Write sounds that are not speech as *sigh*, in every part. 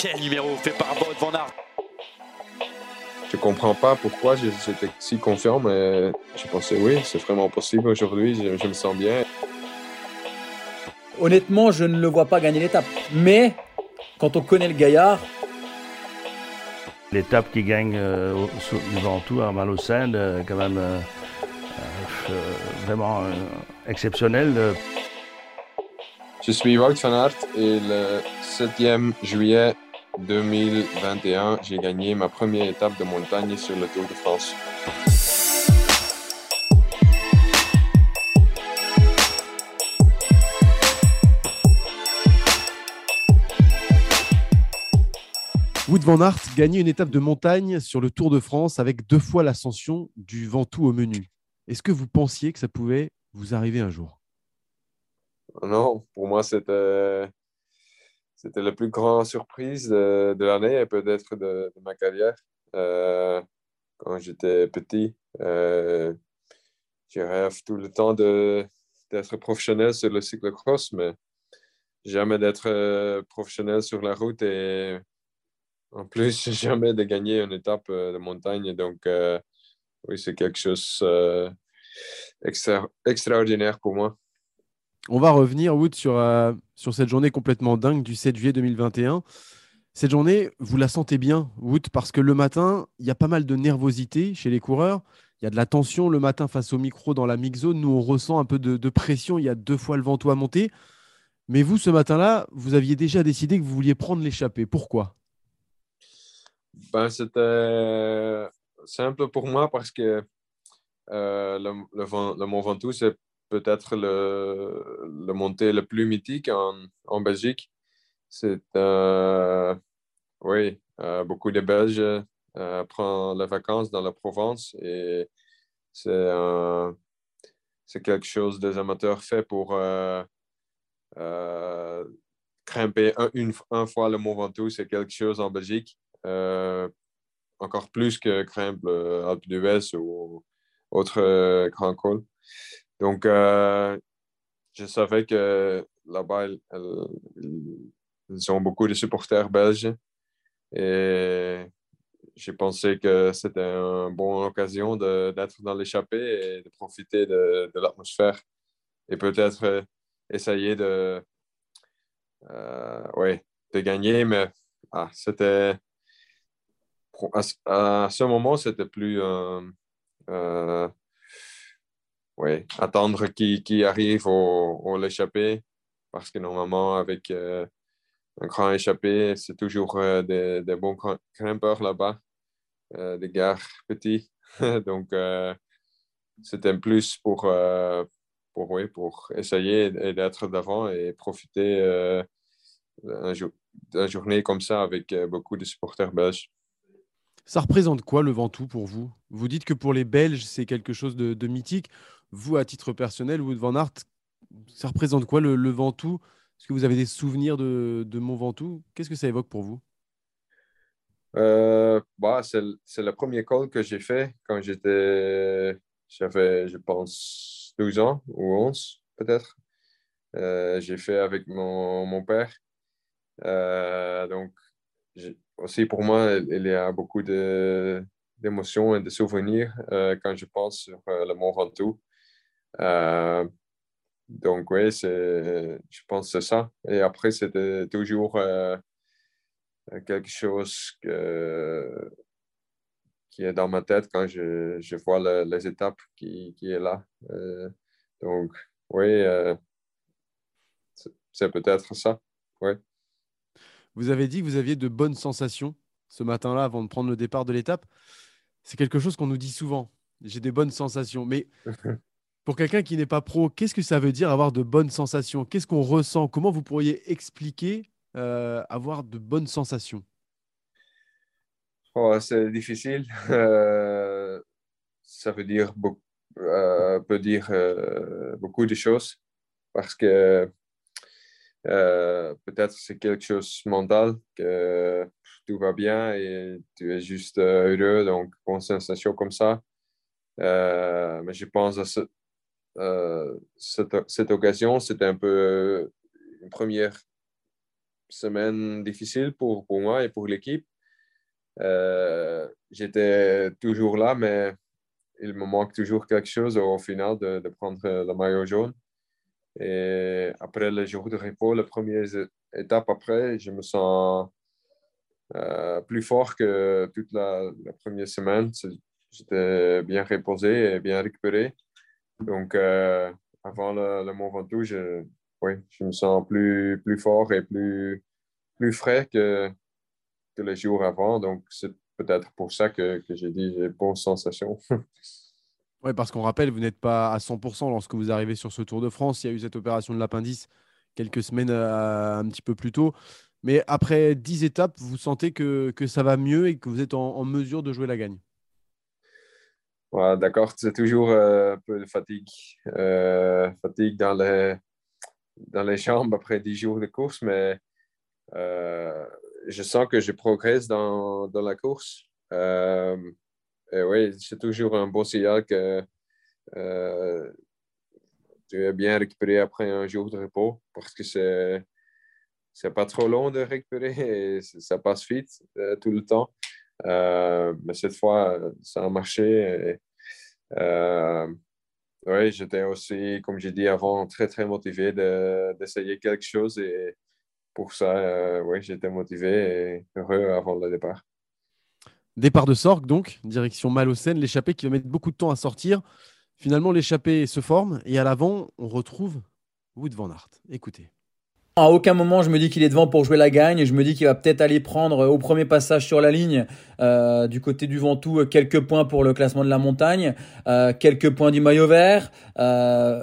Quel numéro fait par Bob Van Aert Je comprends pas pourquoi j'étais si confiant, mais je pensais oui, c'est vraiment possible aujourd'hui, je, je me sens bien. Honnêtement, je ne le vois pas gagner l'étape. Mais quand on connaît le gaillard, L'étape qui gagne euh, du Ventoux à Malocène, euh, quand même euh, euh, vraiment euh, exceptionnel. euh. Je suis Wout van Aert et le 7e juillet 2021, j'ai gagné ma première étape de montagne sur le Tour de France. Wout van Aert gagnait une étape de montagne sur le Tour de France avec deux fois l'ascension du Ventoux au menu. Est-ce que vous pensiez que ça pouvait vous arriver un jour? Non, pour moi, c'était, c'était la plus grande surprise de, l'année et peut-être de, ma carrière. Euh, quand j'étais petit, euh, je rêve tout le temps d'être professionnel sur le cyclocross, mais jamais d'être euh, professionnel sur la route et en plus, *laughs* jamais de gagner une étape euh, de montagne. Donc, oui, c'est quelque chose extra- extraordinaire pour moi. On va revenir, Wout, sur, sur cette journée complètement dingue du 7 juillet 2021. Cette journée, vous la sentez bien, Wout, parce que le matin, il y a pas mal de nervosité chez les coureurs. Il y a de la tension le matin face au micro dans la mix zone. Nous, on ressent un peu de, pression. Il y a deux fois le Ventoux à monter. Mais vous, ce matin-là, vous aviez déjà décidé que vous vouliez prendre l'échappée. Pourquoi? Ben, c'était simple pour moi parce que euh, le, le, le Mont Ventoux, c'est peut-être le, le montée le plus mythique en, en Belgique. C'est, euh, oui, euh, beaucoup de Belges euh, prennent les vacances dans la Provence et c'est euh, c'est quelque chose des amateurs fait pour grimper un, une, un fois le Mont Ventoux. C'est quelque chose en Belgique. Encore plus que grimpe le Alpe d'Huez ou autre grand col. Donc, euh, je savais que là-bas, ils, ont beaucoup de supporters belges. Et j'ai pensé que c'était une bonne occasion d'être dans l'échappée et de profiter de, l'atmosphère. Et peut-être euh, essayer de, euh, de gagner, mais ah, c'était à, ce- moment, c'était plus ouais, attendre qui, qui arrive au, au l'échappée, parce que normalement, avec euh, un grand échappé, c'est toujours euh, des, des bons grim- grimpeurs là-bas, euh, des gars petits. *laughs* Donc, euh, c'était plus pour, pour, oui, pour essayer d'être devant et profiter d'une journée comme ça avec beaucoup de supporters belges. Ça représente quoi le Ventoux pour vous? Vous dites que pour les Belges, c'est quelque chose de mythique. Vous, à titre personnel, Wout van Aert, ça représente quoi le, Ventoux? Est-ce que vous avez des souvenirs de, de Mont Ventoux? Qu'est-ce que ça évoque pour vous? Euh, bah, c'est, le- premier call que j'ai fait quand j'étais, j'avais, je pense, 12 ans ou 11 peut-être. Euh, j'ai fait avec mon, mon père. Euh, donc, aussi pour moi, il y a beaucoup d'émotions et de souvenirs quand je pense sur le Mont Ventoux. Euh, donc, oui, c'est, je pense que c'est ça. Et après, c'était toujours euh, quelque chose que, qui est dans ma tête quand je, je vois le- les étapes qui, qui est là. Euh, donc, oui, euh, c'est- c'est peut-être ça. Oui. Vous avez dit que vous aviez de bonnes sensations ce matin-là avant de prendre le départ de l'étape. C'est quelque chose qu'on nous dit souvent. J'ai des bonnes sensations. Mais *laughs* Pour quelqu'un qui n'est pas pro, qu'est-ce que ça veut dire avoir de bonnes sensations? Qu'est-ce qu'on ressent? Comment vous pourriez expliquer euh, avoir de bonnes sensations? Oh, C'est difficile. Euh, ça veut dire, euh, peut dire beaucoup de choses parce que peut-être c'est quelque chose mental que tout va bien et tu es juste heureux, donc bonne sensation comme ça. mais je pense à ce, cette, cette, occasion, c'était un peu euh, une première semaine difficile pour, moi et pour l'équipe. Euh, j'étais toujours là, mais il me manque toujours quelque chose au final de, prendre le maillot jaune. Et après le jour de repos, la première étape après, je me sens plus fort que toute la première semaine. J'étais bien reposé et bien récupéré. Donc, euh, avant le, Mont Ventoux, je, oui, me sens plus, plus fort et plus, plus frais que, que les jours avant. Donc, c'est peut-être pour ça que, que j'ai dit j'ai bonne sensation. *laughs* oui, parce qu'on rappelle, vous n'êtes pas à 100% lorsque vous arrivez sur ce Tour de France. Il y a eu cette opération de l'appendice quelques semaines euh, un petit peu plus tôt. Mais après 10 étapes, vous sentez que, ça va mieux et que vous êtes en mesure de jouer la gagne D'accord, c'est toujours euh, un peu de fatigue. Euh, fatigue dans les, dans les jambes après 10 jours de course, mais euh, je sens que je progresse dans, dans la course. et oui, c'est toujours un bon signal que tu es bien récupéré après un jour de repos parce que c'est c'est pas trop long de récupérer et ça passe vite tout le temps. Euh, mais cette fois, ça a marché. Euh, oui, j'étais aussi, comme j'ai dit avant, très, très motivé d'essayer quelque chose. Et pour ça, euh, oui, j'étais motivé et heureux avant le départ. Départ de Sorgue, donc, direction Malocène, l'échappée qui va mettre beaucoup de temps à sortir. Finalement, l'échappée se forme et à l'avant, on retrouve Wood Van Aert. Écoutez. À aucun moment je me dis qu'il est devant pour jouer la gagne. Je me dis qu'il va peut-être aller prendre euh, au premier passage sur la ligne euh, du côté du Ventoux euh, quelques points pour le classement de la montagne, quelques points du maillot vert,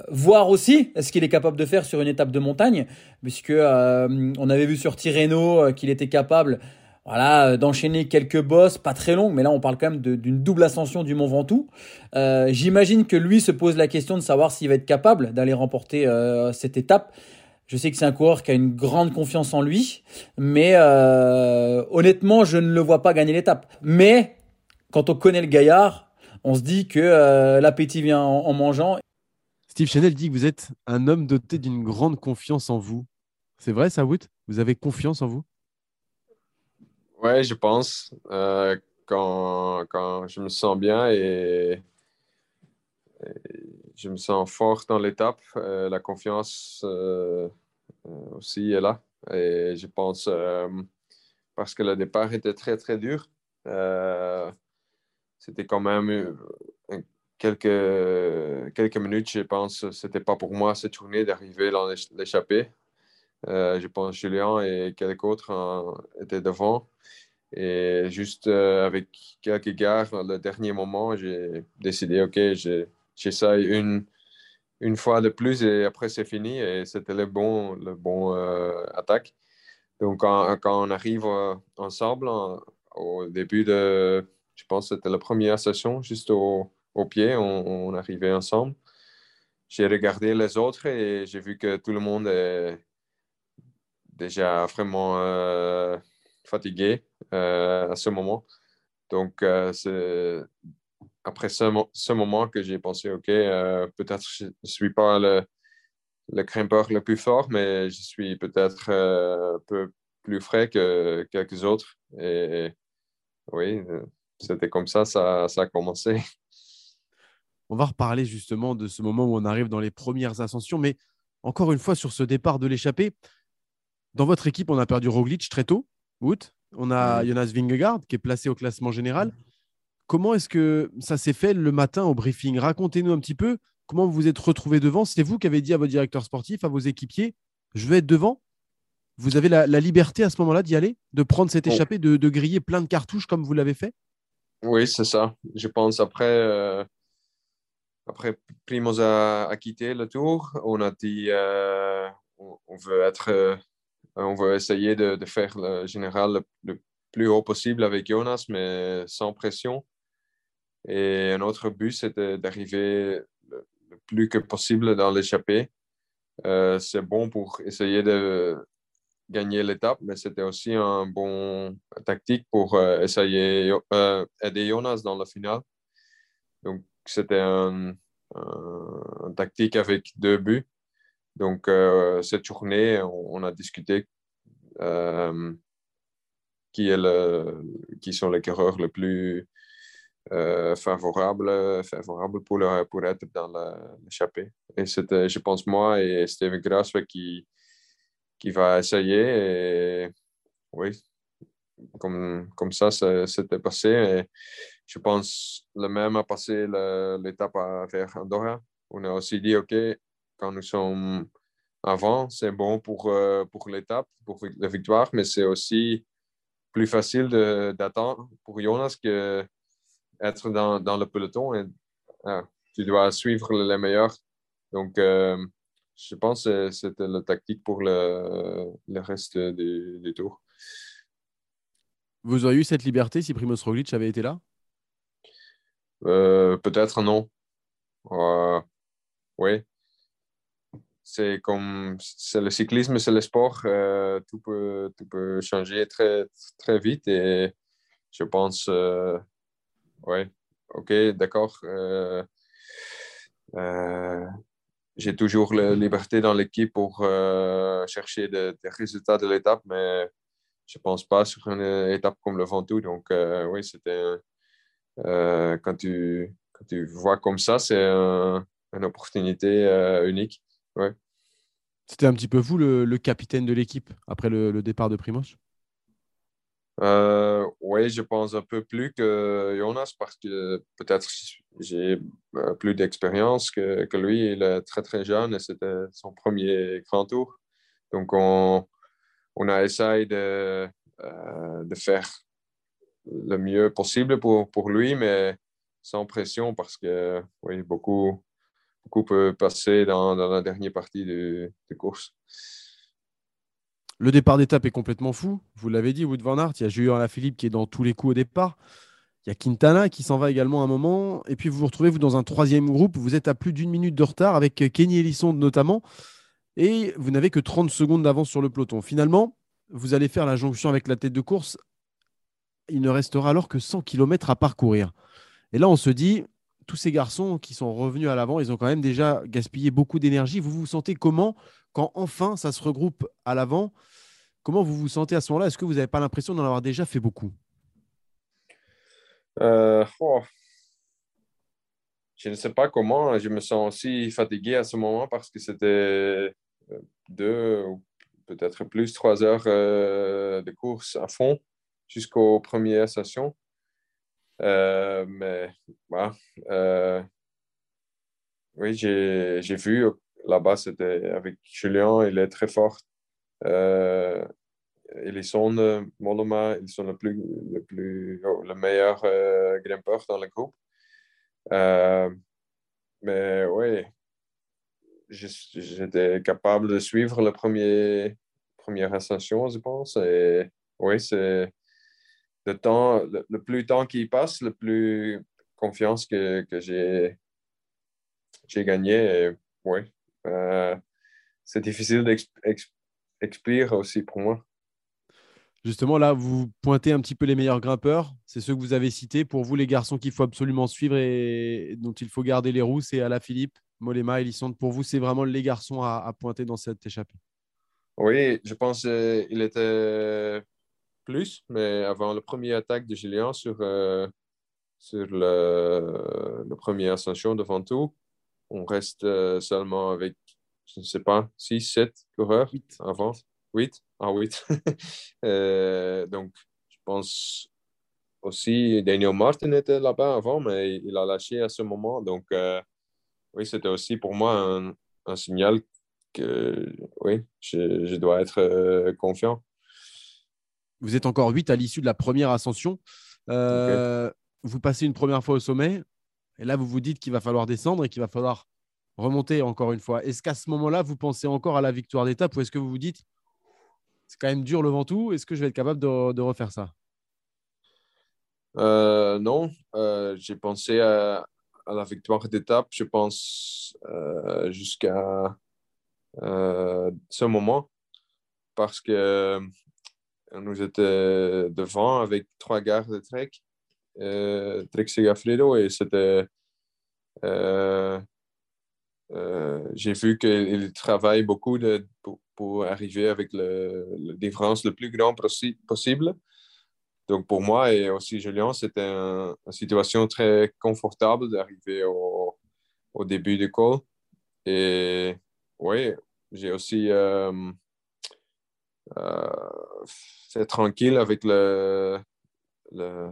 voir aussi ce qu'il est capable de faire sur une étape de montagne, puisque on avait vu sur Tirreno qu'il était capable voilà, d'enchaîner quelques bosses, pas très longues, mais là on parle quand même d'une double ascension du Mont Ventoux. J'imagine que lui se pose la question de savoir s'il va être capable d'aller remporter cette étape. Je sais que c'est un coureur qui a une grande confiance en lui, mais euh, honnêtement, je ne le vois pas gagner l'étape. Mais quand on connaît le gaillard, on se dit que euh, l'appétit vient en, mangeant. Steve Chanel dit que vous êtes un homme doté d'une grande confiance en vous. C'est vrai ça, Wood Vous avez confiance en vous? Ouais, je pense. Euh, quand, quand, je me sens bien et, je me sens fort dans l'étape. Euh, la confiance euh, euh, aussi est là. Et je pense, parce que le départ était très, très dur, c'était quand même quelques, quelques minutes, je pense. C'était pas pour moi cette journée d'arriver dans l'échappée. je pense Julien et quelques autres étaient devant. Et juste avec quelques gars, le dernier moment, j'ai décidé, OK, j'ai j'essaye une, une fois de plus et après c'est fini et c'était le bon, le bon euh, attaque. Donc quand, quand on arrive euh, ensemble au début de, je pense que c'était la première session, juste au, au pied, on, arrivait ensemble. J'ai regardé les autres et j'ai vu que tout le monde est déjà vraiment euh, fatigué à ce moment. Donc, c'est après ce, ce, moment que j'ai pensé, OK, euh, peut-être je ne suis pas le, le grimpeur le plus fort, mais je suis peut-être euh, un peu plus frais que quelques autres. Et oui, c'était comme ça, ça, ça a commencé. On va reparler justement de ce moment où on arrive dans les premières ascensions, mais encore une fois sur ce départ de l'échappée. Dans votre équipe, on a perdu Roglic très tôt, août. On a. Jonas Vingegaard qui est placé au classement général. Comment est-ce que ça s'est fait le matin au briefing? Racontez-nous un petit peu comment vous vous êtes retrouvé devant. C'est vous qui avez dit à votre directeur sportif, à vos équipiers, je vais être devant. Vous avez la, liberté à ce moment-là d'y aller, de prendre cette échappée, de, griller plein de cartouches comme vous l'avez fait? Oui, c'est ça. Je pense après, euh, après Primoz a, quitté le tour, on a dit on, veut être, on veut essayer de, faire le général le, plus haut possible avec Jonas, mais sans pression. Et un autre but, c'était d'arriver le, plus que possible dans l'échappée. c'est bon pour essayer de gagner l'étape, mais c'était aussi un bon tactique pour euh, essayer euh, aider Jonas dans la finale. Donc, c'était un, tactique avec deux buts. Donc, euh, cette journée, on, a discuté qui, est le, qui sont les coureurs les plus favorables, favorables pour, pour être dans l'échappée. Et c'était, je pense, moi et Steven Grass qui va essayer. Et oui, comme, comme ça, c'était passé. Je pense le même a passé l'étape vers Andorra. On a aussi dit, OK, quand nous sommes avant, c'est bon pour, euh, pour l'étape, pour la victoire, mais c'est aussi plus facile d'attendre pour Jonas que être dans, dans le peloton. Et, ah, tu dois suivre les meilleurs. Donc, euh, je pense que c'était la tactique pour le, le reste du, tour. Vous auriez eu cette liberté si Primoz Roglic avait été là? Euh, Peut-être non. Euh, oui. C'est comme c'est le cyclisme, c'est le sport. Euh, tout, peut, tout peut changer très, très vite et je pense, oui, ok, d'accord j'ai toujours la liberté dans l'équipe pour euh, chercher des, résultats de l'étape, mais je ne pense pas sur une étape comme le Ventoux. Donc, euh, oui, c'était. Euh, quand, tu, quand tu vois comme ça, c'est une opportunité unique. Ouais. C'était un petit peu vous, le, capitaine de l'équipe, après le, le, départ de Primoz? Euh, oui, je pense un peu plus que Jonas parce que peut-être j'ai euh, plus d'expérience que, lui. Il est très très jeune et c'était son premier grand tour. Donc on, on a essayé de, euh, de faire le mieux possible pour, pour lui, mais sans pression parce que oui, beaucoup, beaucoup peut passer dans, dans la dernière partie de, de course. Le départ d'étape est complètement fou. Vous l'avez dit, Wood Van Aert. Il y a Julien Philippe qui est dans tous les coups au départ. Il y a Quintana qui s'en va également à un moment. Et puis vous vous retrouvez vous, dans un troisième groupe. Vous êtes à plus d'une minute de retard avec Kenny Elissonde notamment. Et vous n'avez que 30 secondes d'avance sur le peloton. Finalement, vous allez faire la jonction avec la tête de course. Il ne restera alors que 100 km à parcourir. Et là, on se dit, tous ces garçons qui sont revenus à l'avant, ils ont quand même déjà gaspillé beaucoup d'énergie. Vous vous sentez comment quand enfin ça se regroupe à l'avant, comment vous vous sentez à ce moment-là? Est-ce que vous n'avez pas l'impression d'en avoir déjà fait beaucoup? Euh, oh. Je ne sais pas comment. Je me sens aussi fatigué à ce moment parce que c'était euh, deux ou peut-être plus trois heures euh, de course à fond jusqu'aux premières stations. mais oui, j'ai vu là-bas, c'était avec Julien, il est très fort. Euh, ils sont euh, ils sont le plus, le plus, oh, le meilleur euh, grimpeur dans le groupe. Mais oui, j'étais capable de suivre la première ascension, je pense. Et oui, c'est le temps, le, plus de temps qui passe, le plus confiance que, que j'ai, j'ai gagné. Oui, c'est difficile d'expliquer aussi pour moi. Justement, là, vous pointez un petit peu les meilleurs grimpeurs. C'est ceux que vous avez cités. Pour vous, les garçons qu'il faut absolument suivre et dont il faut garder les roues, c'est Philippe, Molema, Elisande. Pour vous, c'est vraiment les garçons à, pointer dans cette échappée. Oui, je pense qu'il était plus, mais avant le premier attaque de Julien sur, euh, sur le, le premier ascension devant tout, on reste euh, seulement avec, je ne sais pas, 6, 7 coureurs avant. 8 Ah, 8. *laughs* Euh, donc, je pense aussi, Daniel Martin était là-bas avant, mais il a lâché à ce moment. Donc, euh, oui, c'était aussi pour moi un, signal que, oui, je, dois être confiant. Vous êtes encore 8 à l'issue de la première ascension. Vous passez une première fois au sommet. Et là, vous vous dites qu'il va falloir descendre et qu'il va falloir remonter encore une fois. Est-ce qu'à ce, moment-là, vous pensez encore à la victoire d'étape ou est-ce que vous vous dites c'est quand même dur le Ventoux, est-ce que je vais être capable de, refaire ça? Euh, Non, euh, j'ai pensé à, la victoire d'étape, je pense, euh, jusqu'à ce moment parce que nous étions devant avec trois gars de Trek, Trek Segafredo, et c'était euh, j'ai vu qu'il travaille beaucoup de, pour, arriver avec le, la différence le plus grand possible. Donc pour moi et aussi Julien, c'était une situation très confortable d'arriver au, au, début du col. Et oui, j'ai aussi euh, euh, fait tranquille avec le, le,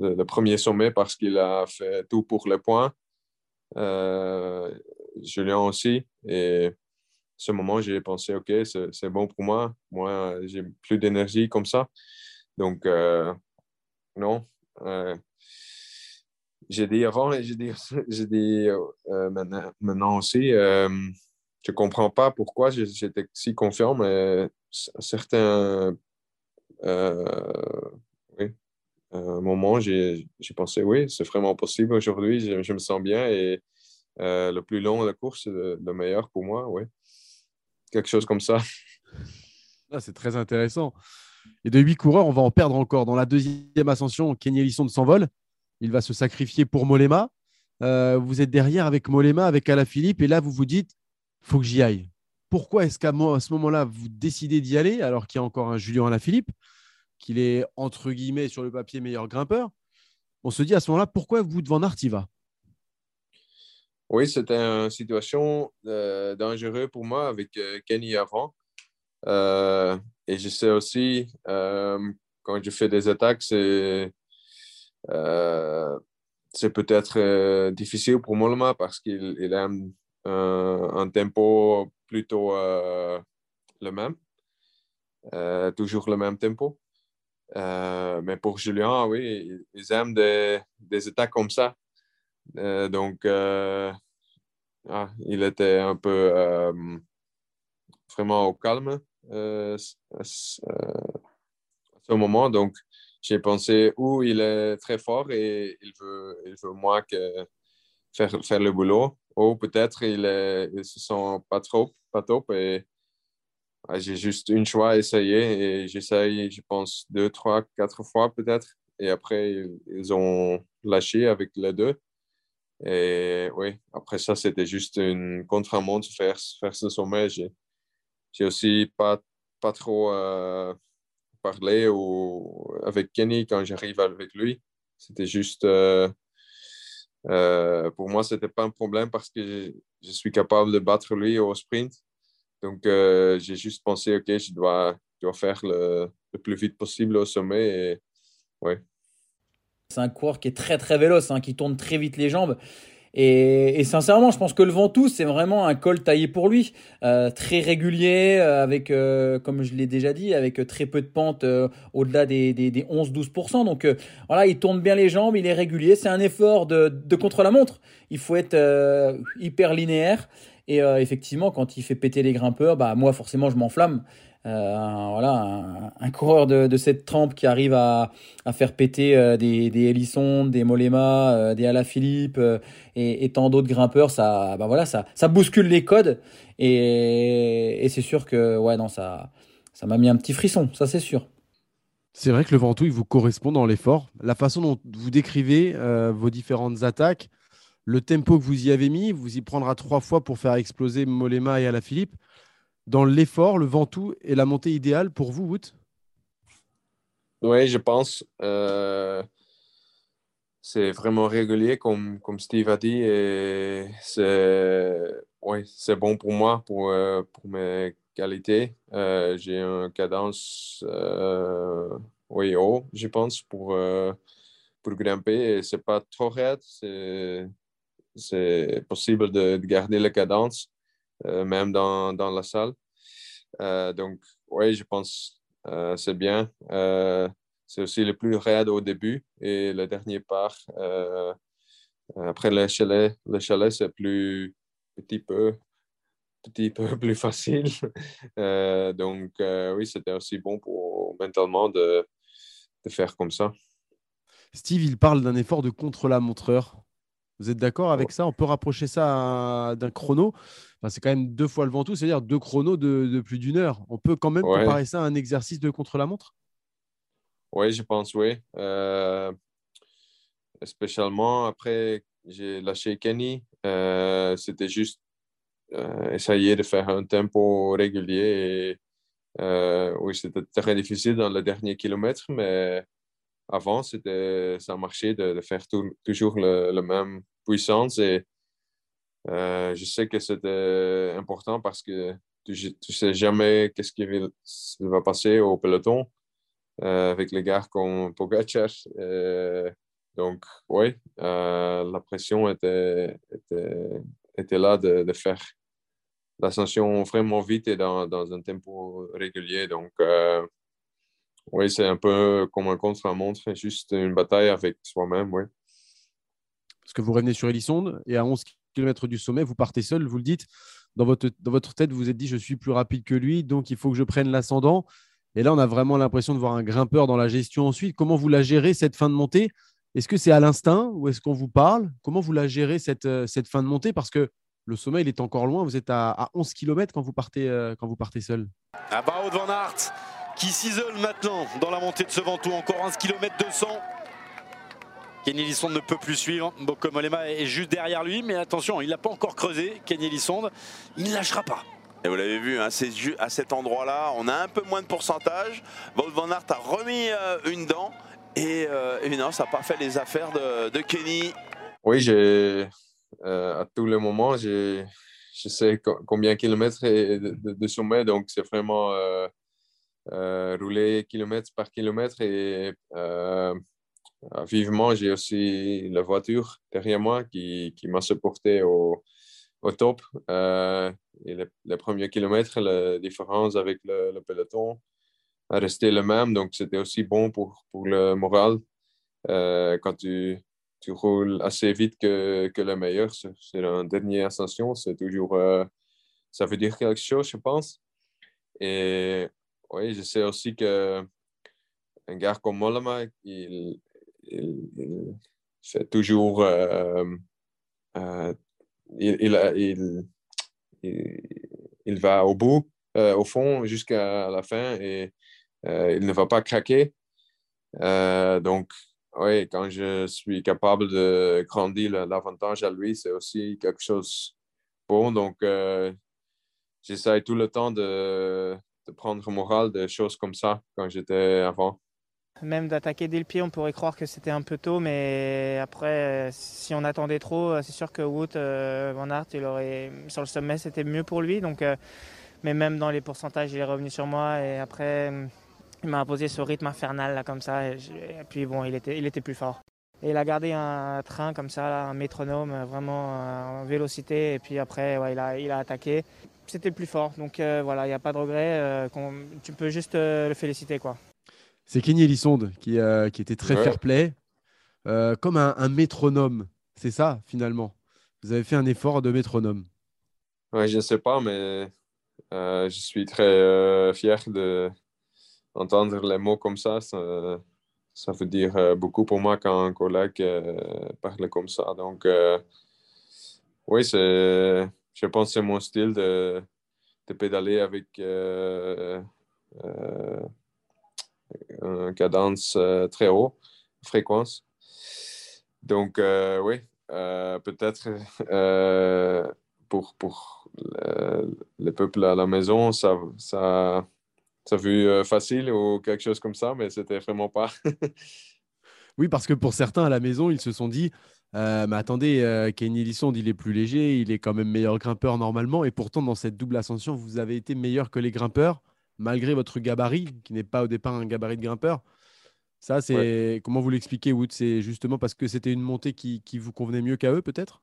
le, le premier sommet parce qu'il a fait tout pour le point. Euh, Julien aussi. Et ce moment, j'ai pensé, OK, c'est bon pour moi. Moi, j'ai plus d'énergie comme ça. Donc, euh, non. Euh, j'ai dit avant et j'ai dit, *laughs* dit euh, maintenant, maintenant, aussi, je ne comprends pas pourquoi j'étais si confiant, mais certains oui, moments, j'ai pensé, oui, c'est vraiment possible aujourd'hui, je, me sens bien et euh, le plus long de la course, le, le meilleur pour moi. Quelque chose comme ça. *laughs* Ah, c'est très intéressant. Et de huit coureurs, on va en perdre encore. Dans la deuxième ascension, Kenny Ellison s'envole. Il va se sacrifier pour Molema. Euh, vous êtes derrière avec Molema, avec Alaphilippe, et là, vous vous dites, faut que j'y aille. Pourquoi est-ce qu'à ce moment-là, vous décidez d'y aller alors qu'il y a encore un Julien Alaphilippe, qu'il est entre guillemets sur le papier meilleur grimpeur On se dit à ce moment-là, pourquoi vous devant Nartiva oui, c'était une situation euh, dangereuse pour moi avec euh, Kenny avant. Euh, et je sais aussi, quand je fais des attaques, c'est peut-être difficile pour Molma parce qu'il il aime un tempo plutôt le même, toujours le même tempo. Mais pour Julien, oui, ils aiment des, attaques comme ça. Euh, donc, euh, ah, il était un peu euh, vraiment au calme à ce moment. Donc, j'ai pensé où il est très fort et il veut, il veut moins que faire, faire le boulot. Ou peut-être il, ne se sent pas trop, pas top. Et j'ai juste une choix à essayer et j'essaye, je pense, deux, trois, quatre fois peut-être. Et après, ils ont lâché avec les deux. Et oui, après ça, c'était juste une contre-montre faire, faire ce sommet. J'ai aussi pas, pas trop euh, parlé ou, avec Kenny quand j'arrive avec lui. C'était juste, euh, euh, pour moi, c'était pas un problème parce que je, suis capable de battre lui au sprint. Donc, j'ai juste pensé, OK, je dois, dois faire le, le, plus vite possible au sommet. Et. C'est un coureur qui est très très véloce, hein, qui tourne très vite les jambes. Et, sincèrement, je pense que le Ventoux, c'est vraiment un col taillé pour lui, euh, très régulier, euh, avec, euh, comme je l'ai déjà dit, avec très peu de pente au-delà des, des, des 11-12%. Donc voilà, il tourne bien les jambes, il est régulier. C'est un effort de, de contre-la-montre. Il faut être hyper linéaire. Et effectivement, quand il fait péter les grimpeurs, bah moi forcément je m'enflamme. Euh, voilà, un, coureur de, cette trempe qui arrive à, faire péter euh, des, des des Molema, euh, des Alaphilippe et, et tant d'autres grimpeurs, ça, bah voilà, ça, bouscule les codes et, c'est sûr que ouais, non, ça, ça m'a mis un petit frisson, ça c'est sûr. C'est vrai que le Ventoux, il vous correspond dans l'effort. La façon dont vous décrivez vos différentes attaques, le tempo que vous y avez mis, vous y prendra trois fois pour faire exploser Molema et Alaphilippe dans l'effort, le Ventoux et la montée idéale pour vous, Wout? Oui, je pense. Euh, c'est vraiment régulier, comme, comme Steve a dit, et c'est bon pour moi, pour, euh, pour mes qualités. Euh, j'ai une cadence oui, haut, je pense, pour, pour grimper. Et c'est pas trop raide, possible de, de garder la cadence. Euh, même dans, dans, la salle. Euh, donc, oui, je pense euh, c'est bien. c'est aussi le plus raide au début et le dernier part, Après le chalet, le chalet c'est plus petit peu, petit peu *laughs* plus facile. *laughs* donc oui, c'était aussi bon pour mentalement de, de faire comme ça. Steve, il parle d'un effort de contre-la-montreur. Vous êtes d'accord avec ça? On peut rapprocher ça d'un chrono? Enfin, C'est quand même deux fois le Ventoux, c'est-à-dire deux chronos de, plus d'une heure. On peut quand même comparer ça à un exercice de contre-la-montre? Oui, je pense, oui. Euh, spécialement après, j'ai lâché Kenny. Euh, c'était juste euh, essayer de faire un tempo régulier. oui, c'était très difficile dans le dernier kilomètre, mais avant, c'était, ça marchait de, de faire toujours le, même puissance. Et euh, je sais que c'était important parce que tu ne sais jamais qu'est-ce qui va passer au peloton euh, avec les gars comme Pogacar. Euh, donc, oui, la pression était, était, était là de, de faire l'ascension vraiment vite et dans, dans, un tempo régulier. Donc, oui, c'est un peu comme un contre-la-montre, juste une bataille avec soi-même, oui. Que vous revenez sur Elisonde et à 11 km du sommet, vous partez seul, vous le dites. Dans votre, dans votre tête, vous vous êtes dit, je suis plus rapide que lui, donc il faut que je prenne l'ascendant. Et là, on a vraiment l'impression de voir un grimpeur dans la gestion ensuite. Comment vous la gérez, cette fin de montée? Est-ce que c'est à l'instinct ou est-ce qu'on vous parle? Comment vous la gérez, cette, euh, cette fin de montée? Parce que le sommet, il est encore loin. Vous êtes à, à 11 km quand vous partez, euh, quand vous partez seul. À Wout van Aert, qui s'isole maintenant dans la montée de ce Ventoux. Encore 1 km 200. Kenny Lissonde ne peut plus suivre. Boko Molema est juste derrière lui, mais attention, il n'a pas encore creusé. Kenny Lissonde, il ne lâchera pas. Et vous l'avez vu, hein, à cet endroit-là, on a un peu moins de pourcentage. Wout van Aert a remis euh, une dent. Euh, et, non, ça n'a pas fait les affaires de, Kenny. Oui, j'ai, euh, à tous les moments, je sais combien de kilomètres de, sommet, donc c'est vraiment euh, rouler kilomètre par kilomètre et euh, vivement, j'ai aussi la voiture derrière moi qui, qui m'a supporté au, au top. Euh, et les, premiers kilomètres, la différence avec le, peloton a resté le même, donc c'était aussi bon pour, pour le moral. quand tu, tu, roules assez vite que, que le meilleur, c'est la dernière ascension, c'est toujours, ça veut dire quelque chose, je pense. Et oui, je sais aussi que un gars comme Mollema, il, fait toujours. Euh, euh, il, il, va au bout, euh, au fond, jusqu'à la fin et il ne va pas craquer. donc, oui, quand je suis capable de grandir l'avantage à lui, c'est aussi quelque chose bon. Donc, j'essaie tout le temps de, de prendre moral de choses comme ça quand j'étais avant. Même d'attaquer dès le pied, on pourrait croire que c'était un peu tôt, mais après, si on attendait trop, c'est sûr que Wood, euh, Van Aert, il aurait, sur le sommet, c'était mieux pour lui. Donc, euh, mais même dans les pourcentages, il est revenu sur moi et après, il m'a imposé ce rythme infernal comme ça. Et, puis bon, il était, plus fort. Et il a gardé un train comme ça, un métronome, vraiment euh, en vélocité. Et puis après, il, a, attaqué c'était plus fort. Donc euh, voilà, il n'y a pas de regret. Euh, tu peux juste euh, le féliciter. quoi. C'est Kenny Elisonde qui, qui était très fair-play, comme un, métronome. C'est ça, finalement. Vous avez fait un effort de métronome. Ouais, je ne sais pas, mais je suis très fier d'entendre les mots comme ça. ça. ça. veut dire beaucoup pour moi quand un collègue parle comme ça. Donc, oui, c'est je pense que c'est mon style de, de pédaler avec euh, euh, cadence euh, très haut, fréquence. Donc, oui, peut-être pour, pour le, peuple à la maison, ça, ça, ça vu facile ou quelque chose comme ça, mais c'était vraiment pas. *laughs* oui, parce que pour certains à la maison, ils se sont dit euh, mais attendez, euh, Kenny Lissonde, il est plus léger, il est quand même meilleur grimpeur normalement. Et pourtant, dans cette double ascension, vous avez été meilleur que les grimpeurs, malgré votre gabarit, qui n'est pas au départ un gabarit de grimpeur. Ça, c'est comment vous l'expliquez, Wood C'est justement parce que c'était une montée qui, qui vous convenait mieux qu'à eux, peut-être?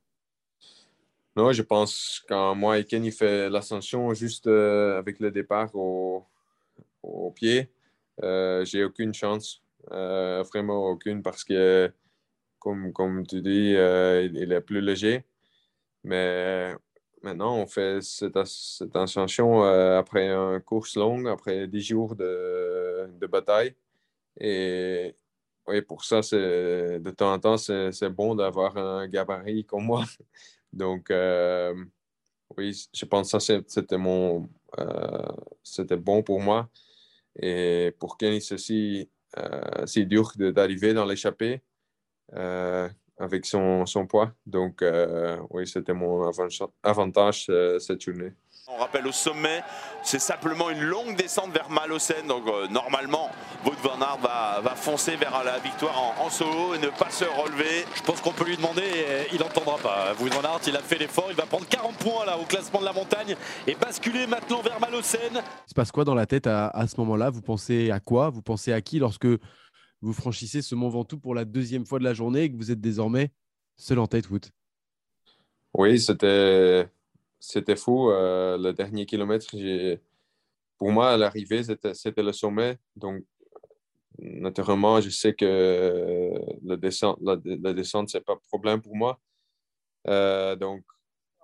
Non, je pense quand moi et Kenny fait l'ascension juste euh, avec le départ au, au pied, j'ai aucune chance, vraiment aucune, parce que comme, comme tu dis, euh, il, est plus léger. Mais maintenant, on fait cette, ascension euh, après une course longue, après 10 jours de, bataille. Et oui, pour ça, de temps en temps, c'est bon d'avoir un gabarit comme moi. *laughs* Donc, euh, oui, je pense que ça, c'était mon, c'était bon pour moi. Et pour Kenny, c'est euh, c'est dur d'arriver dans l'échappée euh, avec son, son, poids. Donc, euh, oui, c'était mon avantage cette journée. On rappelle au sommet, c'est simplement une longue descente vers Malocène. Donc euh, normalement, Wout van Aert va, va, foncer vers la victoire en, solo et ne pas se relever. Je pense qu'on peut lui demander et il n'entendra pas. Wout van Aert, il a fait l'effort, il va prendre 40 points là au classement de la montagne et basculer maintenant vers Malocène. Il se passe quoi dans la tête à, à ce moment-là? Vous pensez à quoi? Vous pensez à qui lorsque vous franchissez ce Mont Ventoux pour la deuxième fois de la journée et que vous êtes désormais seul en tête, Oui, c'était c'était fou. Euh, le dernier kilomètre, pour moi, à l'arrivée, c'était le sommet. Donc, naturellement, je sais que la descente, la, descente c'est pas problème pour moi. Euh, donc,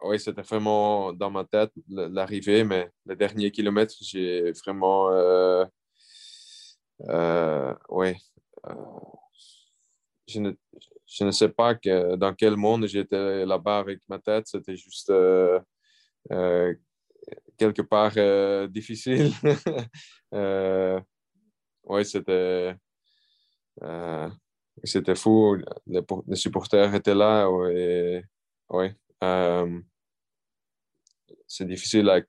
oui, c'était vraiment dans ma tête l'arrivée, mais le dernier kilomètre, j'ai vraiment. Euh, oui. Je ne, je, ne, sais pas que, dans quel monde j'étais là-bas avec ma tête. C'était juste euh, quelque part euh, difficile. *laughs* Euh, oui, c'était c'était fou. Les, supporters étaient là. Ouais, c'est difficile à,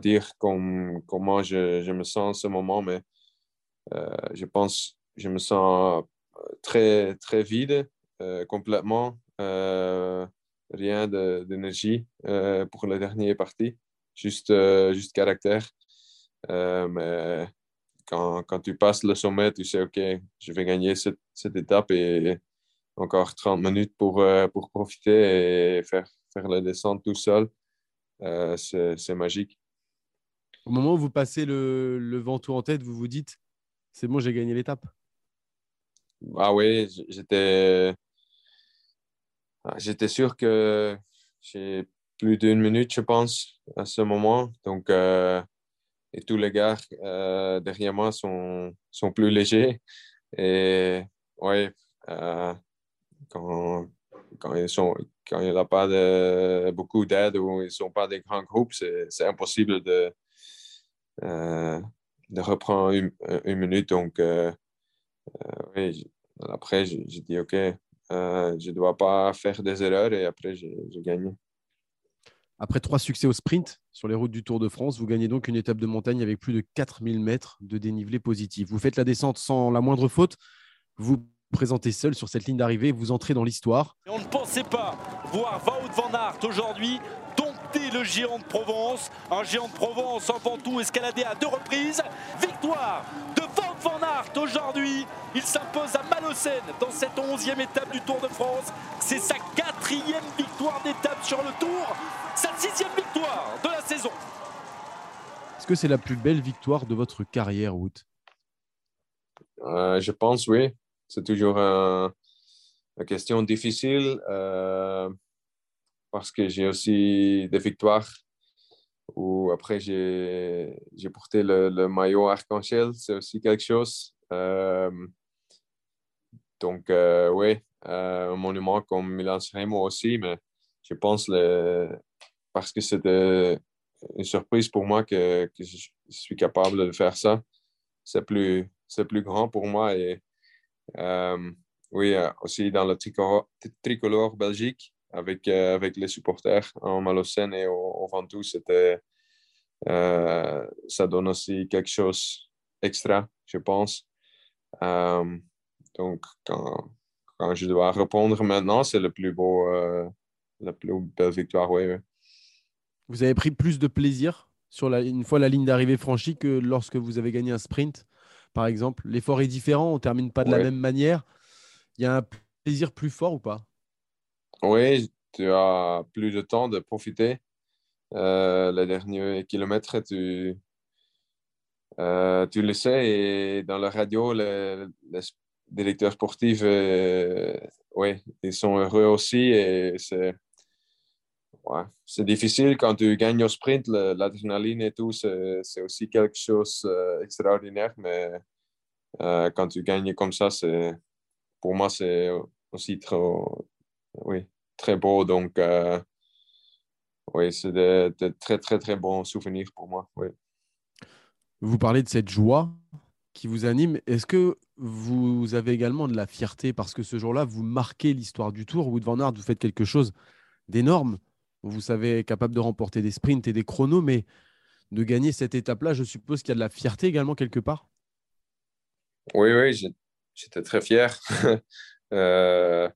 dire comment je, je, me sens en ce moment, mais je pense je me sens très, très vide, complètement rien d'énergie euh, pour la dernière partie, juste, euh, juste caractère. Euh, mais quand, quand, tu passes le sommet, tu sais, OK, je vais gagner cette, cette étape et encore 30 minutes pour, pour profiter et faire, faire la descente tout seul. c'est magique. Au moment où vous passez le, le Ventoux en tête, vous vous dites, c'est bon, j'ai gagné l'étape. Ah oui, j'étais ah, j'étais sûr que j'ai plus d'une minute, je pense, à ce moment. Donc, euh, et tous les gars euh, derrière moi sont, sont plus légers. Et ouais, euh, quand, quand, quand il n'y a pas de, beaucoup d'aide ou ils ne sont pas des grands groupes, c'est impossible de, de reprendre une, une minute. Donc, oui, après, j'ai dit, OK, euh, je ne dois pas faire des erreurs et après, j'ai gagné. Après trois succès au sprint sur les routes du Tour de France, vous gagnez donc une étape de montagne avec plus de 4000 mètres de dénivelé positif. Vous faites la descente sans la moindre faute. Vous présentez seul sur cette ligne d'arrivée. Vous entrez dans l'histoire. On ne pensait pas voir Wout van Aert aujourd'hui le géant de Provence. Un géant de Provence en Ventoux escaladé à deux reprises. Victoire de Wout van Aert aujourd'hui. Il s'impose à Malocène dans cette onzième étape du Tour de France. C'est sa quatrième victoire d'étape sur le Tour. Sa sixième victoire de la saison. Est-ce que c'est la plus belle victoire de votre carrière, Wout? Euh, Je pense oui. C'est toujours une question difficile euh, parce que j'ai aussi des victoires où après j'ai porté le, maillot arc-en-ciel. C'est aussi quelque chose. Euh, donc, euh, oui, un monument comme Milan Remo aussi, mais je pense le, parce que c'était une surprise pour moi que, je suis capable de faire ça. C'est plus, plus grand pour moi et euh, oui, euh, aussi dans le tricolore, Belgique, avec, euh, avec les supporters en Malocène et au, Ventoux, c'était, ça donne aussi quelque chose extra, je pense. donc, quand, quand, je dois répondre maintenant, c'est le plus beau, la plus belle victoire, oui, Vous avez pris plus de plaisir sur la, une fois la ligne d'arrivée franchie que lorsque vous avez gagné un sprint par exemple? L'effort est différent, on ne termine pas de la même manière. Il y a un plaisir plus fort ou pas? Oui, tu as plus de temps de profiter. Euh, les derniers kilomètres, tu, euh, tu le sais, et dans la radio, les, directeurs sportifs, oui, ils sont heureux aussi et c'est ouais, c'est difficile quand tu gagnes au sprint, l'adrénaline et tout, c'est aussi quelque chose d'extraordinaire, mais quand tu gagnes comme ça, c'est pour moi, c'est aussi trop, oui, très beau. Donc, oui, c'est de, très, très, très bons souvenirs pour moi. Oui. Vous parlez de cette joie qui vous anime. Est-ce que vous avez également de la fierté parce que ce jour-là, vous marquez l'histoire du Tour? Wood van Aert, vous faites quelque chose d'énorme. Vous savez, capable de remporter des sprints et des chronos, mais de gagner cette étape-là, je suppose qu'il y a de la fierté également quelque part? Oui, oui, j'étais très fier. *laughs* euh,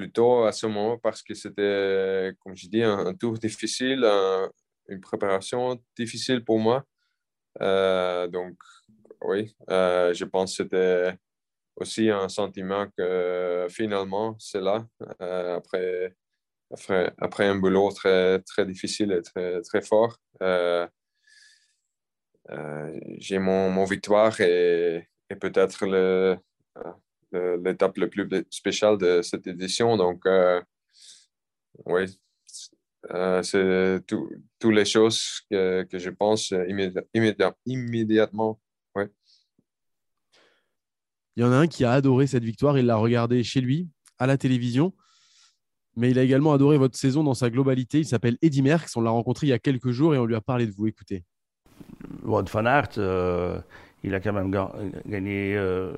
plutôt à ce moment parce que c'était, comme je dis, un, tour difficile, une préparation difficile pour moi. Euh, donc, oui, euh, je pense que c'était aussi un sentiment que finalement, c'est là, euh, après, après, après, un boulot très, très difficile et très, très fort. j'ai mon, mon, victoire et, et peut-être le, l'étape le plus spéciale de cette édition. Donc, euh, oui, euh, c'est toutes les choses que, que je pense immédiatement. Ouais. Il y en a un qui a adoré cette victoire. Il l'a regardé chez lui, à la télévision. Mais il a également adoré votre saison dans sa globalité. Il s'appelle Eddy Merckx. On l'a rencontré il y a quelques jours et on lui a parlé de vous. Écoutez. Wout van Aert, euh, il a quand même gagné euh,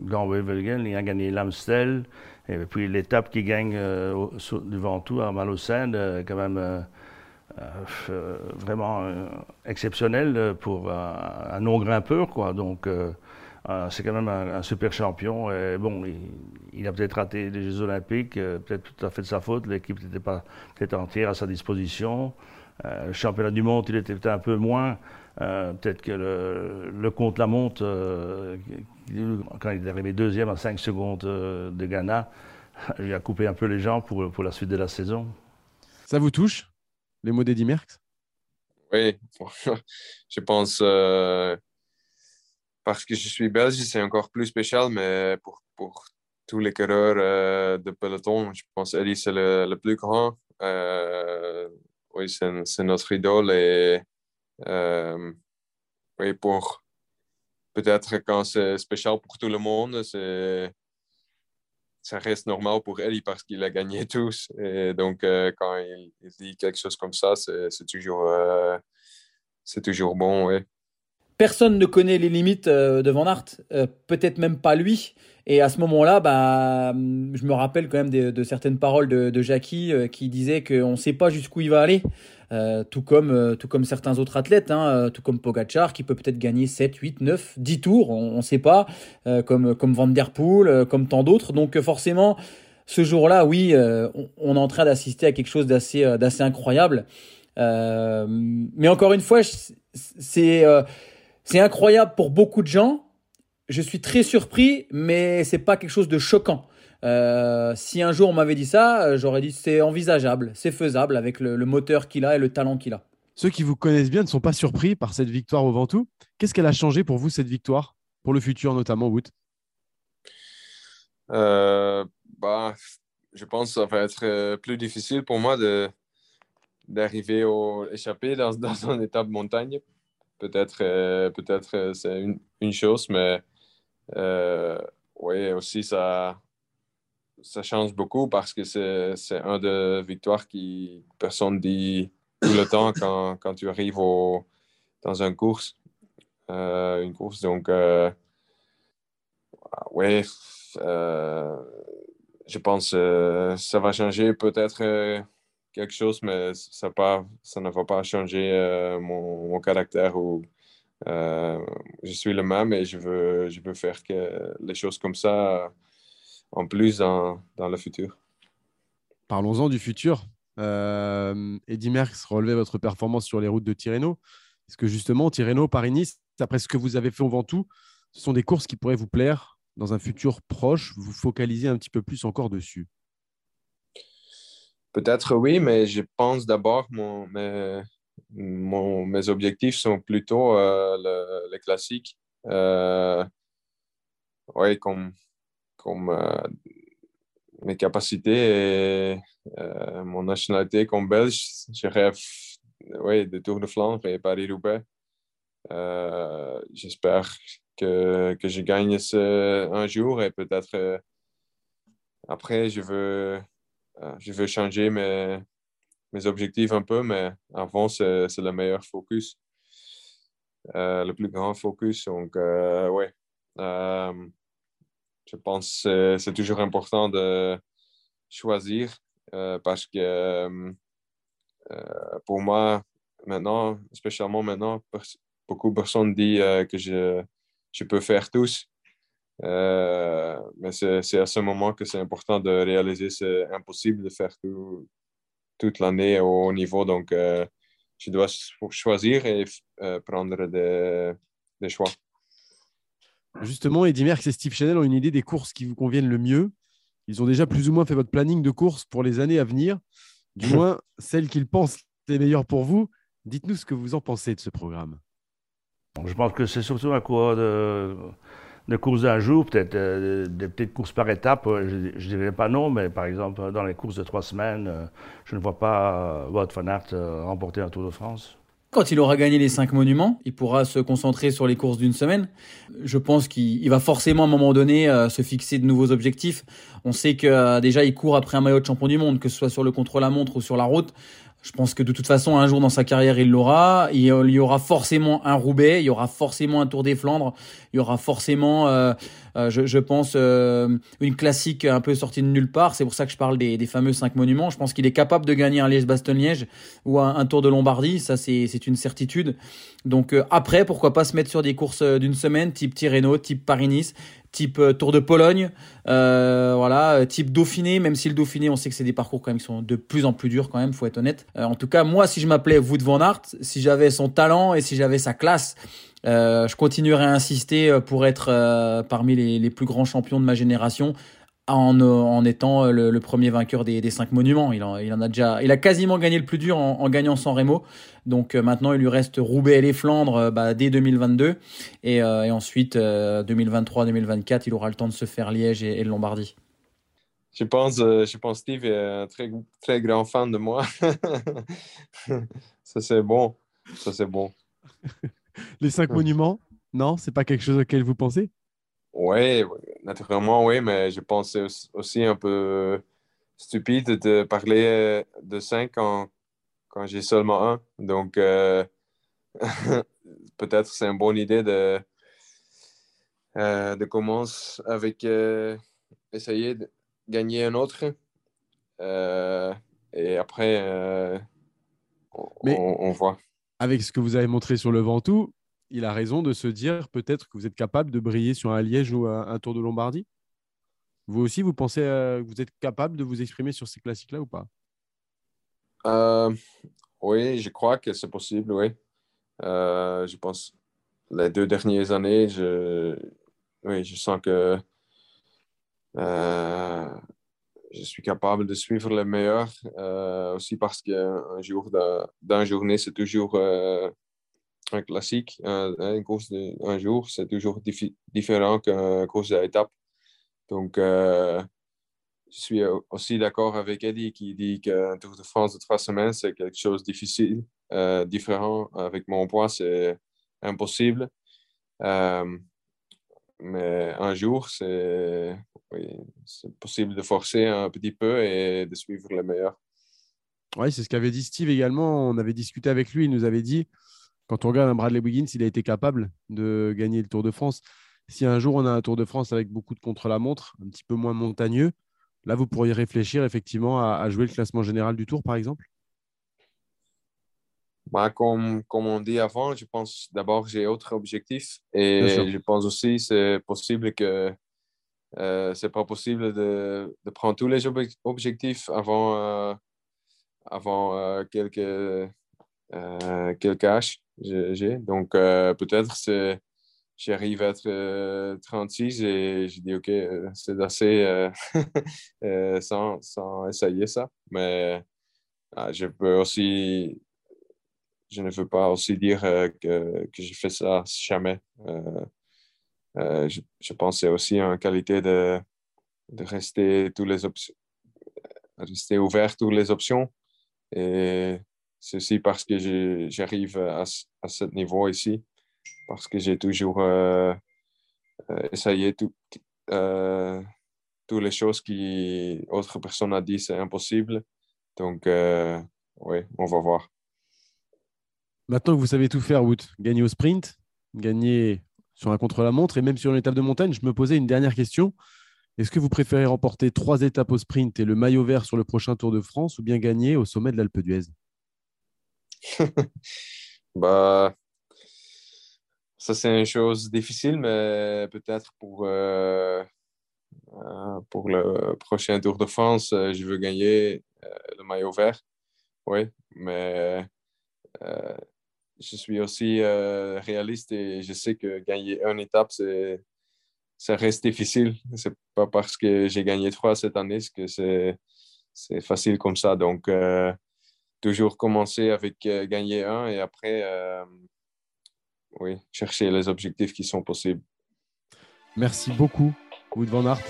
il a gagné l'Amstel, et puis l'étape qu'il gagne euh, devant tout à Malocène, euh, quand même euh, vraiment exceptionnel pour un non-grimpeur, quoi. Donc c'est quand même un, super champion. Bon, il, a peut-être raté les Jeux Olympiques, peut-être tout à fait de sa faute. L'équipe n'était pas peut-être entière à sa disposition. Le championnat du monde, il était peut-être un peu moins. Euh, peut-être que le, le compte la monte, euh, quand il est arrivé deuxième à 5 secondes euh, de Ghana, *laughs* il a coupé un peu les jambes pour, pour la suite de la saison. Ça vous touche, les mots d'Eddie Merckx? Oui, *laughs* je pense, parce que je suis belge, c'est encore plus spécial, mais pour, pour tous les coureurs de peloton, je pense Eddie c'est le, le, plus grand. Oui, c'est notre idole et euh, pour peut-être quand c'est spécial pour tout le monde, ça reste normal pour Eddie parce qu'il a gagné tous. Et donc, euh, quand il, dit quelque chose comme ça, c'est toujours, euh, toujours bon. Ouais. Personne ne connaît les limites de Van Aert, peut-être même pas lui. Et à ce moment-là, bah, je me rappelle quand même de, certaines paroles de, Jackie qui disait qu'on ne sait pas jusqu'où il va aller. Euh, tout, comme, euh, tout comme certains autres athlètes, hein, euh, tout comme Pogachar qui peut peut-être gagner 7, 8, 9, 10 tours, on ne sait pas, comme, comme Van Der Poel, comme tant d'autres. Donc forcément, ce jour-là, oui, on, est en train d'assister à quelque chose d'assez d'assez incroyable. mais encore une fois, c'est c'est incroyable pour beaucoup de gens. Je suis très surpris, mais c'est pas quelque chose de choquant. Euh, si un jour on m'avait dit ça, euh, j'aurais dit c'est envisageable, c'est faisable avec le, moteur qu'il a et le talent qu'il a. Ceux qui vous connaissent bien ne sont pas surpris par cette victoire au Ventoux. Qu'est-ce qu'elle a changé pour vous, cette victoire, pour le futur notamment, Wood euh, bah, Je pense que ça va être plus difficile pour moi de, d'arriver au échappé dans, *laughs* dans une étape montagne. Peut-être, peut-être c'est une, chose, mais oui, aussi ça, ça change beaucoup parce que c'est un de victoires qui personne dit tout le temps quand, quand tu arrives au, dans une course. Euh, une course, donc, euh, ouais, euh, je pense que ça va changer peut-être quelque chose, mais ça, ne va pas changer mon, mon, caractère ou je suis le même et je veux, faire les choses comme ça en plus dans, dans le futur. Parlons-en du futur. Euh, Eddy Merckx relevait votre performance sur les routes de Tirreno. Est-ce que justement, Tirreno, Paris-Nice, après ce que vous avez fait au Ventoux, ce sont des courses qui pourraient vous plaire dans un futur proche? Vous focalisez un petit peu plus encore dessus Peut-être oui, mais je pense d'abord mon, mes, mes objectifs sont plutôt euh, le, les classiques. Euh, ouais, comme, comme mes capacités et mon nationalité comme belge, je rêve ouais, de Tour de Flandre et Paris-Roubaix. J'espère que, que, je gagne ce, un jour et peut-être après, je veux, je veux changer mes, mes objectifs un peu, mais avant, c'est le meilleur focus, euh, le plus grand focus. Donc, euh, ouais, euh, je pense que c'est toujours important de choisir parce que pour moi, maintenant, spécialement maintenant, beaucoup de personnes disent que je, je peux faire tous. Mais c'est à ce moment que c'est important de réaliser c'est impossible de faire tout, toute l'année au haut niveau. Donc, euh, je dois choisir et euh, prendre des, des, choix. Justement, Eddy Merckx et Steve Chanel ont une idée des courses qui vous conviennent le mieux. Ils ont déjà plus ou moins fait votre planning de courses pour les années à venir, du *laughs* moins celles qu'ils pensent les meilleures pour vous. Dites-nous ce que vous en pensez de ce programme. Je pense que c'est surtout un coureur de, de courses d'un jour, peut-être euh, des petites courses par étapes, je ne dirais pas non, mais par exemple, dans les courses de trois semaines, euh, je ne vois pas Wout van Aert euh, remporter un Tour de France. Quand il aura gagné les cinq monuments, il pourra se concentrer sur les courses d'une semaine. Je pense qu'il va forcément à un moment donné se fixer de nouveaux objectifs. On sait que déjà il court après un maillot de champion du monde, que ce soit sur le contre-la-montre ou sur la route. Je pense que de toute façon, un jour dans sa carrière, il l'aura. Il y aura forcément un Roubaix, il y aura forcément un Tour des Flandres, il y aura forcément, euh, euh, je, pense, euh, une classique un peu sortie de nulle part. C'est pour ça que je parle des, des fameux cinq monuments. Je pense qu'il est capable de gagner un Liège-Bastogne-Liège ou un, Tour de Lombardie. Ça, c'est une certitude. Donc après, pourquoi pas se mettre sur des courses d'une semaine, type Tirreno, type Paris-Nice, type euh, Tour de Pologne, euh, voilà, euh, type Dauphiné, même si le Dauphiné, on sait que c'est des parcours quand même qui sont de plus en plus durs quand même, faut être honnête. en tout cas, moi, si je m'appelais Wout van Aert, si j'avais son talent et si j'avais sa classe, je continuerais à insister pour être parmi les, plus grands champions de ma génération en, en étant le, le, premier vainqueur des, des cinq monuments. Il en, il en, a déjà, il a quasiment gagné le plus dur en, en gagnant San Remo. Donc euh, maintenant, il lui reste Roubaix et les Flandres euh, bah, dès 2022. Et, euh, et ensuite, 2023-2024, il aura le temps de se faire Liège et, et Lombardie. Je pense, je pense Steve est un très, très grand fan de moi. *laughs* ça, c'est bon. Ça, c'est bon. les cinq monuments, non C'est pas quelque chose auquel vous pensez? Oui, naturellement, oui, mais je pense aussi un peu stupide de parler de cinq quand j'ai seulement un. Donc, euh, *laughs* peut-être c'est une bonne idée de, euh, de commencer avec euh, essayer de gagner un autre. et après, on, on, voit. Avec ce que vous avez montré sur le Ventoux, il a raison de se dire peut-être que vous êtes capable de briller sur un Liège ou un, Tour de Lombardie? Vous aussi, vous pensez que vous êtes capable de vous exprimer sur ces classiques-là ou pas? Euh, oui, je crois que c'est possible, oui. Euh, je pense les deux dernières années, je, oui, je sens que euh, je suis capable de suivre les meilleurs. aussi parce qu'un jour d'un journée, c'est toujours un classique. Un, course un jour, c'est toujours différent qu'un course d'étape. Donc, je suis aussi d'accord avec Eddie qui dit qu'un Tour de France de trois semaines, c'est quelque chose de difficile, euh, différent. Avec mon poids, c'est impossible. Euh, mais un jour, c'est possible de forcer un petit peu et de suivre le meilleur. Oui, c'est ce qu'avait dit Steve également. On avait discuté avec lui. Il nous avait dit, quand on regarde un Bradley Wiggins, il a été capable de gagner le Tour de France. Si un jour on a un Tour de France avec beaucoup de contre-la-montre, un petit peu moins montagneux, Là, vous pourriez réfléchir effectivement à, jouer le classement général du tour, par exemple? Bah, comme, comme on dit avant, je pense d'abord j'ai autre objectif et je pense aussi c'est possible que euh, c'est pas possible de, de, prendre tous les objectifs avant, euh, avant euh, quelques, euh, quelques. Donc peut-être c'est j'arrive à être 36 euh, et je dis OK, euh, c'est assez *laughs* euh, sans, sans, essayer ça. Mais ah, je peux aussi, je ne veux pas aussi dire que, que je fais ça jamais. je, pense c'est aussi une qualité de, de rester tous les rester ouvert toutes les options. Et ceci parce que j'arrive à, à ce niveau ici, parce que j'ai toujours euh, euh, essayé euh, toutes les choses qui autre personne a dit c'est impossible. Donc, oui, on va voir. Maintenant que vous savez tout faire, Wood, gagner au sprint, gagner sur un contre-la-montre et même sur une étape de montagne, je me posais une dernière question. Est-ce que vous préférez remporter trois étapes au sprint et le maillot vert sur le prochain Tour de France ou bien gagner au sommet de l'Alpe d'Huez? *laughs* bah, Ça, c'est une chose difficile, mais peut-être pour, euh, euh, pour le prochain Tour de France, euh, je veux gagner le maillot vert. Oui, mais je suis aussi réaliste et je sais que gagner une étape, c'est ça reste difficile. C'est pas parce que j'ai gagné trois cette année que c'est, c'est facile comme ça. Donc, toujours commencer avec euh, gagner un et après, euh, oui, chercher les objectifs qui sont possibles. Merci beaucoup, Wood Van Aert,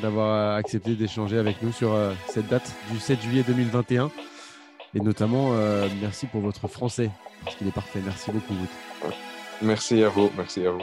d'avoir accepté d'échanger avec nous sur cette date du 7 juillet 2021. Et notamment, merci pour votre français, parce qu'il est parfait. Merci beaucoup, Wood. Merci à vous. Merci à vous.